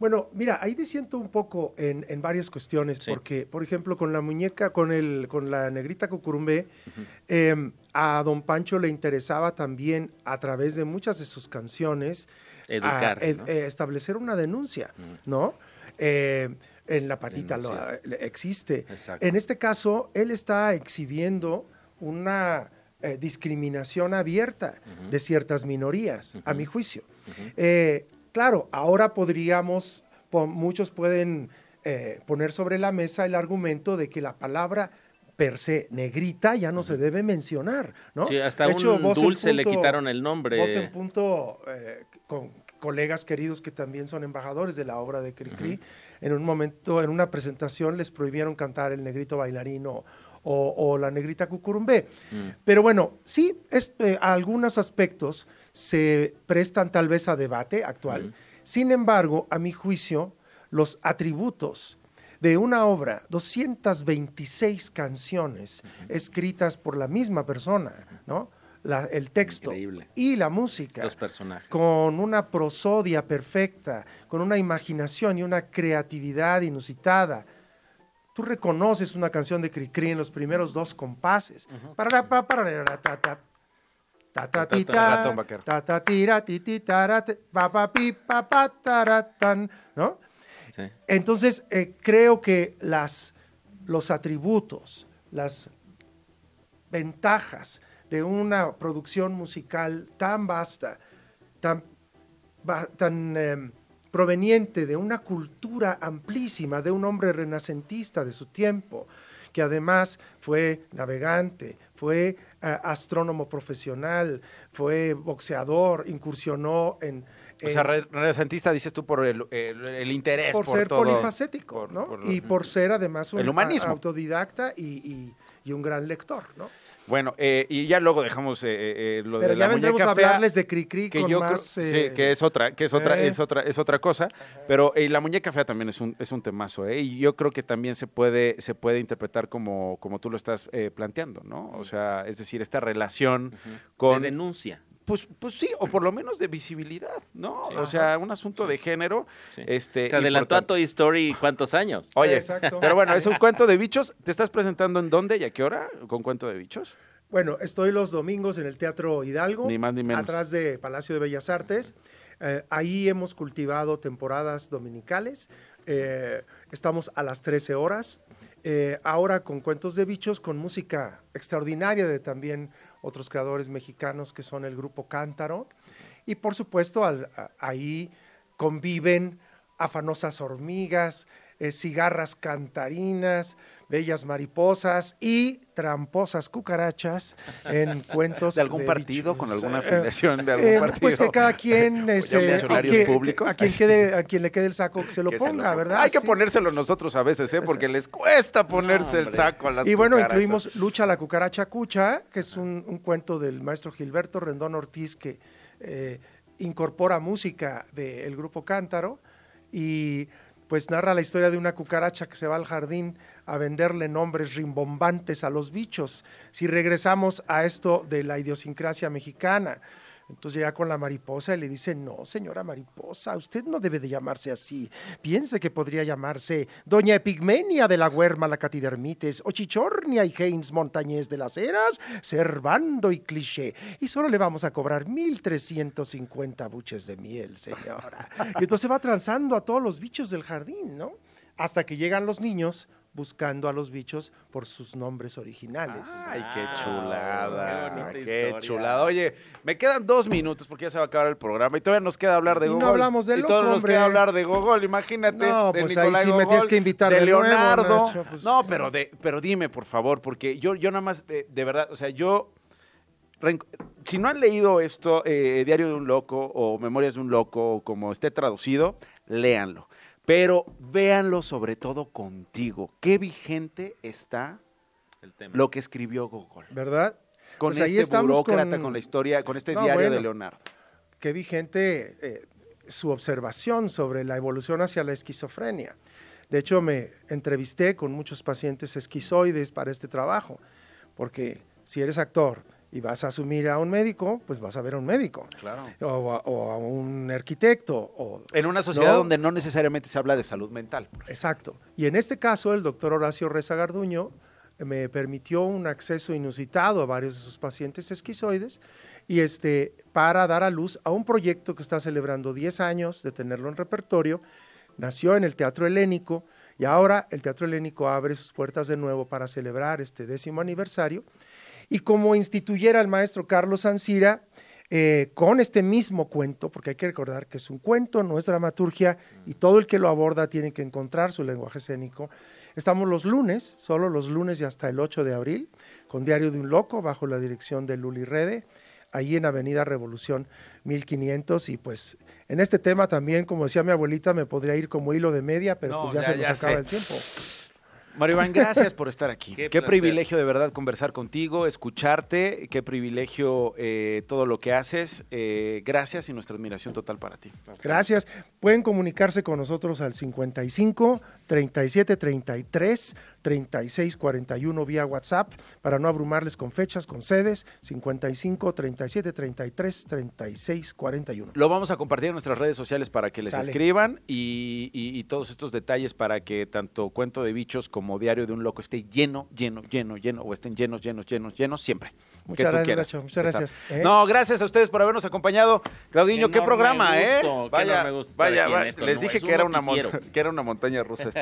Bueno, mira, ahí disiento un poco en, en varias cuestiones, porque, por ejemplo, con la muñeca, con el, con la negrita cucurumbé, eh, a don Pancho le interesaba también, a través de muchas de sus canciones, Educar, a- ed- ¿no? eh, establecer una denuncia, ¿no? Eh, en la patita lo- existe. Exacto. En este caso, él está exhibiendo una eh, discriminación abierta de ciertas minorías, a mi juicio. Eh, claro, ahora podríamos, po- muchos pueden eh, poner sobre la mesa el argumento de que la palabra per se negrita ya no se debe mencionar, ¿no? Sí, hasta De hecho, un dulce le Punto- quitaron el nombre. Voz en punto, eh, con colegas queridos que también son embajadores de la obra de Cricri, en un momento, en una presentación, les prohibieron cantar el negrito bailarino o, o la negrita cucurumbé. Mm. Pero bueno, sí, es, eh, algunos aspectos se prestan tal vez a debate actual. Sin embargo, a mi juicio, los atributos de una obra, 226 canciones escritas por la misma persona, ¿no? La- el texto Increíble. y la música, Los personajes. con una prosodia perfecta, con una imaginación y una creatividad inusitada. Tú reconoces una canción de Cricri en los primeros dos compases. Ta, ti, ta, Ratón vaquero. ta, ta, tira, ti, ti, tara, te, pa, pa, pi, pa, pa, tara, tan, ¿no? Sí. Entonces, eh, creo que las, los atributos, las ventajas de una producción musical tan vasta, tan, tan eh, proveniente de una cultura amplísima, de un hombre renacentista de su tiempo, que además fue navegante, fue eh, astrónomo profesional, fue boxeador, incursionó en... O sea, en- re- renacentista dices tú por el, el- el interés, por, por, ser todo. polifacético, por- ¿no? por- y por ser además un El humanismo. a- autodidacta y, y- y un gran lector, ¿no? Bueno, eh, y ya luego dejamos eh, eh, eh, lo Pero de la ya vendremos muñeca a fea, hablarles de Cricri que con yo más, creo- eh, sí, que es otra, que es otra, eh. es otra, es otra cosa. Pero eh, la muñeca fea también es un, es un temazo, ¿eh? Y yo creo que también se puede, se puede interpretar como, como tú lo estás eh, planteando, ¿no? O sea, es decir, esta relación con De denuncia. Pues, pues sí, o por lo menos de visibilidad, ¿no? Sí. O sea, un asunto de género. Este, Se adelantó a. Toy Story cuántos años. Oye, Exacto. pero bueno, es un cuento de bichos. ¿Te estás presentando en dónde y a qué hora con cuento de bichos? Bueno, estoy los domingos en el Teatro Hidalgo, Ni más ni menos. atrás de Palacio de Bellas Artes. Eh, ahí hemos cultivado temporadas dominicales. Eh, estamos a las 13 horas. Eh, ahora con cuentos de bichos, con música extraordinaria de también otros creadores mexicanos que son el grupo Cántaro. Y por supuesto, ahí conviven afanosas hormigas, eh, cigarras cantarinas, bellas mariposas y tramposas cucarachas en cuentos ¿De algún partido, con alguna Eh, afiliación de algún eh, partido? Pues que cada quien, funcionarios a quien- públicos. a quien, quede, a quien le quede el saco que se lo Que se ponga, lo- ¿verdad? Hay que ponérselo nosotros a veces, ¿eh? Porque les cuesta ponerse el saco a las Y bueno, cucarachas. incluimos Lucha la cucaracha cucha, que es un, un cuento del maestro Gilberto Rendón Ortiz que eh, incorpora música del grupo Cántaro y pues narra la historia de una cucaracha que se va al jardín a venderle nombres rimbombantes a los bichos. Si regresamos a esto de la idiosincrasia mexicana, entonces llega con la mariposa y le dice, no, señora mariposa, usted no debe de llamarse así. Piense que podría llamarse Doña Epigmenia de la Huerma la Catidermites, o Chichornia y Haynes Montañés de las Heras, Servando y Cliché. Y solo le vamos a cobrar 1.350 buches de miel, señora. Y entonces va transando a todos los bichos del jardín, ¿no? Hasta que llegan los niños buscando a los bichos por sus nombres originales. Ay, qué chulada. qué bonita Qué, chulada. Oye, me quedan dos minutos porque ya se va a acabar el programa y todavía nos queda hablar de Y no Gogol. hablamos del Y todavía nos queda hablar de Gogol, imagínate. No, de pues ahí sí me tienes que invitar de de nuevo, Leonardo. Nacho, pues, no, pero, de, pero dime, por favor, porque yo, yo nada más, de verdad, o sea, yo si no han leído esto, eh, Diario de un Loco o Memorias de un Loco, como esté traducido, léanlo. Pero véanlo sobre todo contigo. ¿Qué vigente está lo que escribió Gogol? ¿Verdad? Con pues este burócrata, con... la historia, con este diario de Leonardo. Qué vigente eh, su observación sobre la evolución hacia la esquizofrenia. De hecho, me entrevisté con muchos pacientes esquizoides para este trabajo, porque si eres actor y vas a asumir a un médico, pues vas a ver a un médico. Claro. O a, un arquitecto. O, en una sociedad donde no necesariamente se habla de salud mental. Exacto. Y en este caso, el doctor Horacio Reza Garduño me permitió un acceso inusitado a varios de sus pacientes esquizoides y este, para dar a luz a un proyecto que está celebrando 10 años de tenerlo en repertorio. Nació en el Teatro Helénico y ahora el Teatro Helénico abre sus puertas de nuevo para celebrar este décimo aniversario y como instituyera el maestro Carlos Ancira, eh, con este mismo cuento, porque hay que recordar que es un cuento, no es dramaturgia, y todo el que lo aborda tiene que encontrar su lenguaje escénico. Estamos los lunes, solo los lunes y hasta el 8 de abril, con Diario de un Loco, bajo la dirección de Luli Rede, ahí en Avenida Revolución 1500. Y pues en este tema también, como decía mi abuelita, me podría ir como hilo de media, pero pues ya, se nos acaba el tiempo. Mario Iván, gracias por estar aquí. Qué, privilegio de verdad conversar contigo, escucharte, qué privilegio eh, todo lo que haces. Eh, gracias y nuestra admiración total para ti. Gracias. Pueden comunicarse con nosotros al 55 37 33 36 41 vía WhatsApp para no abrumarles con fechas, con sedes. 55 37 33 36 41. Lo vamos a compartir en nuestras redes sociales para que les escriban y, y todos estos detalles para que tanto Cuento de Bichos como diario de un loco esté lleno, lleno, lleno, lleno, o estén llenos, llenos, llenos, llenos, siempre. Muchas gracias, Nacho, muchas gracias. ¿eh? No, gracias a ustedes por habernos acompañado. Claudiño, qué programa, ¿eh? Vaya, vaya, les dije que, era una que era una montaña rusa esto.